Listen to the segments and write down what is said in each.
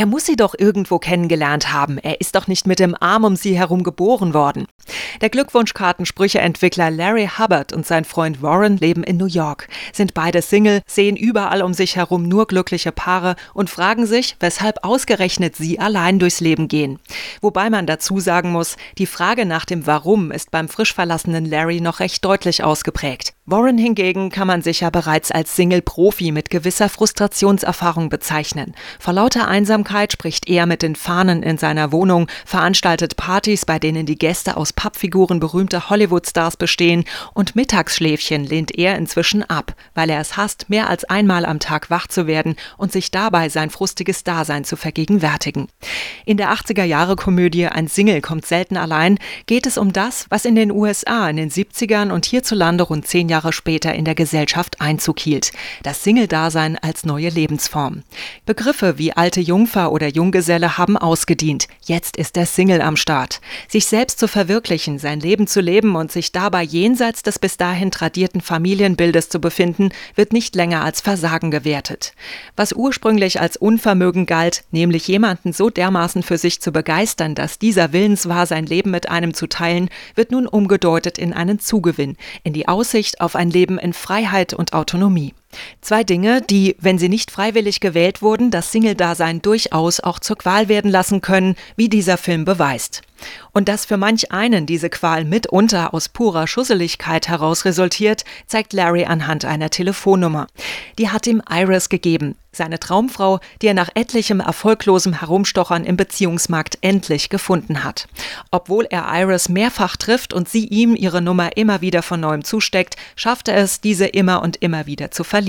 Er muss sie doch irgendwo kennengelernt haben. Er ist doch nicht mit dem Arm um sie herum geboren worden. Der Glückwunschkartensprücheentwickler Larry Hubbard und sein Freund Warren leben in New York, sind beide Single, sehen überall um sich herum nur glückliche Paare und fragen sich, weshalb ausgerechnet sie allein durchs Leben gehen. Wobei man dazu sagen muss, die Frage nach dem Warum ist beim frisch verlassenen Larry noch recht deutlich ausgeprägt. Warren hingegen kann man sicher bereits als Single-Profi mit gewisser Frustrationserfahrung bezeichnen. Vor lauter Einsamkeit spricht er mit den Fahnen in seiner Wohnung, veranstaltet Partys, bei denen die Gäste aus Pappfiguren berühmter Hollywood-Stars bestehen und Mittagsschläfchen lehnt er inzwischen ab, weil er es hasst, mehr als einmal am Tag wach zu werden und sich dabei sein frustiges Dasein zu vergegenwärtigen. In der 80er-Jahre-Komödie Ein Single kommt selten allein geht es um das, was in den USA in den 70ern und hierzulande rund zehn Jahre Jahre später in der Gesellschaft Einzug hielt. Das Single-Dasein als neue Lebensform. Begriffe wie alte Jungfer oder Junggeselle haben ausgedient. Jetzt ist der Single am Start. Sich selbst zu verwirklichen, sein Leben zu leben und sich dabei jenseits des bis dahin tradierten Familienbildes zu befinden, wird nicht länger als Versagen gewertet. Was ursprünglich als Unvermögen galt, nämlich jemanden so dermaßen für sich zu begeistern, dass dieser willens war, sein Leben mit einem zu teilen, wird nun umgedeutet in einen Zugewinn, in die Aussicht auf ein Leben in Freiheit und Autonomie. Zwei Dinge, die, wenn sie nicht freiwillig gewählt wurden, das Single-Dasein durchaus auch zur Qual werden lassen können, wie dieser Film beweist. Und dass für manch einen diese Qual mitunter aus purer Schusseligkeit heraus resultiert, zeigt Larry anhand einer Telefonnummer. Die hat ihm Iris gegeben, seine Traumfrau, die er nach etlichem erfolglosem Herumstochern im Beziehungsmarkt endlich gefunden hat. Obwohl er Iris mehrfach trifft und sie ihm ihre Nummer immer wieder von neuem zusteckt, schafft er es, diese immer und immer wieder zu verlieren.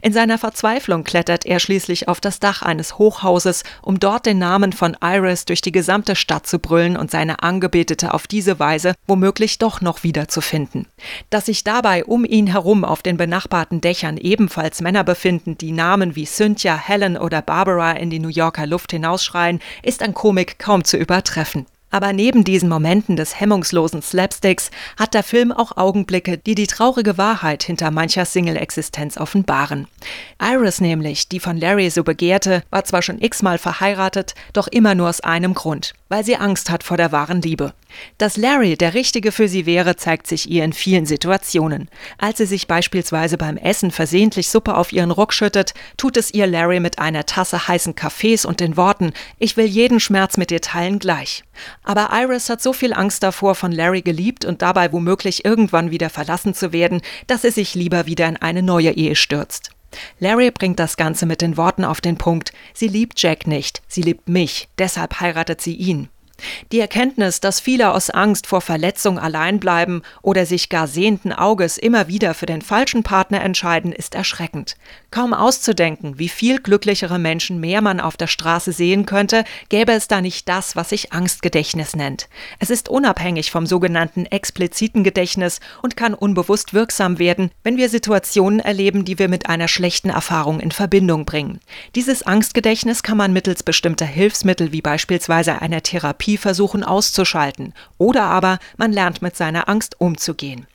In seiner Verzweiflung klettert er schließlich auf das Dach eines Hochhauses, um dort den Namen von Iris durch die gesamte Stadt zu brüllen und seine Angebetete auf diese Weise womöglich doch noch wiederzufinden. Dass sich dabei um ihn herum auf den benachbarten Dächern ebenfalls Männer befinden, die Namen wie wie Cynthia, Helen oder Barbara in die New Yorker Luft hinausschreien, ist an Komik kaum zu übertreffen. Aber neben diesen Momenten des hemmungslosen Slapsticks hat der Film auch Augenblicke, die die traurige Wahrheit hinter mancher Single-Existenz offenbaren. Iris nämlich, die von Larry so begehrte, war zwar schon x-mal verheiratet, doch immer nur aus einem Grund, weil sie Angst hat vor der wahren Liebe. Dass Larry der Richtige für sie wäre, zeigt sich ihr in vielen Situationen. Als sie sich beispielsweise beim Essen versehentlich Suppe auf ihren Ruck schüttet, tut es ihr Larry mit einer Tasse heißen Kaffees und den Worten, ich will jeden Schmerz mit dir teilen gleich. Aber Iris hat so viel Angst davor, von Larry geliebt und dabei womöglich irgendwann wieder verlassen zu werden, dass sie sich lieber wieder in eine neue Ehe stürzt. Larry bringt das Ganze mit den Worten auf den Punkt, sie liebt Jack nicht, sie liebt mich, deshalb heiratet sie ihn. Die Erkenntnis, dass viele aus Angst vor Verletzung allein bleiben oder sich gar sehenden Auges immer wieder für den falschen Partner entscheiden, ist erschreckend. Kaum auszudenken, wie viel glücklichere Menschen mehr man auf der Straße sehen könnte, gäbe es da nicht das, was sich Angstgedächtnis nennt. Es ist unabhängig vom sogenannten expliziten Gedächtnis und kann unbewusst wirksam werden, wenn wir Situationen erleben, die wir mit einer schlechten Erfahrung in Verbindung bringen. Dieses Angstgedächtnis kann man mittels bestimmter Hilfsmittel wie beispielsweise einer Therapie Therapie versuchen auszuschalten. Oder aber man lernt mit seiner Angst umzugehen.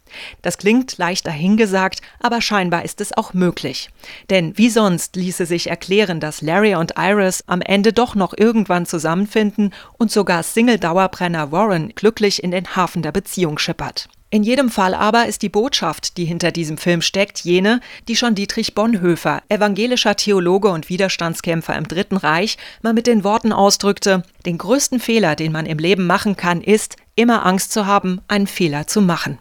Das klingt leicht dahingesagt, aber scheinbar ist es auch möglich. Denn wie sonst ließe sich erklären, dass Larry und Iris am Ende doch noch irgendwann zusammenfinden und sogar Single-Dauerbrenner Warren glücklich in den Hafen der Beziehung schippert. In jedem Fall aber ist die Botschaft, die hinter diesem Film steckt, jene, die schon Dietrich Bonhoeffer, evangelischer Theologe und Widerstandskämpfer im Dritten Reich, mal mit den Worten ausdrückte, den größten Fehler, den man im Leben machen kann, ist, immer Angst zu haben, einen Fehler zu machen.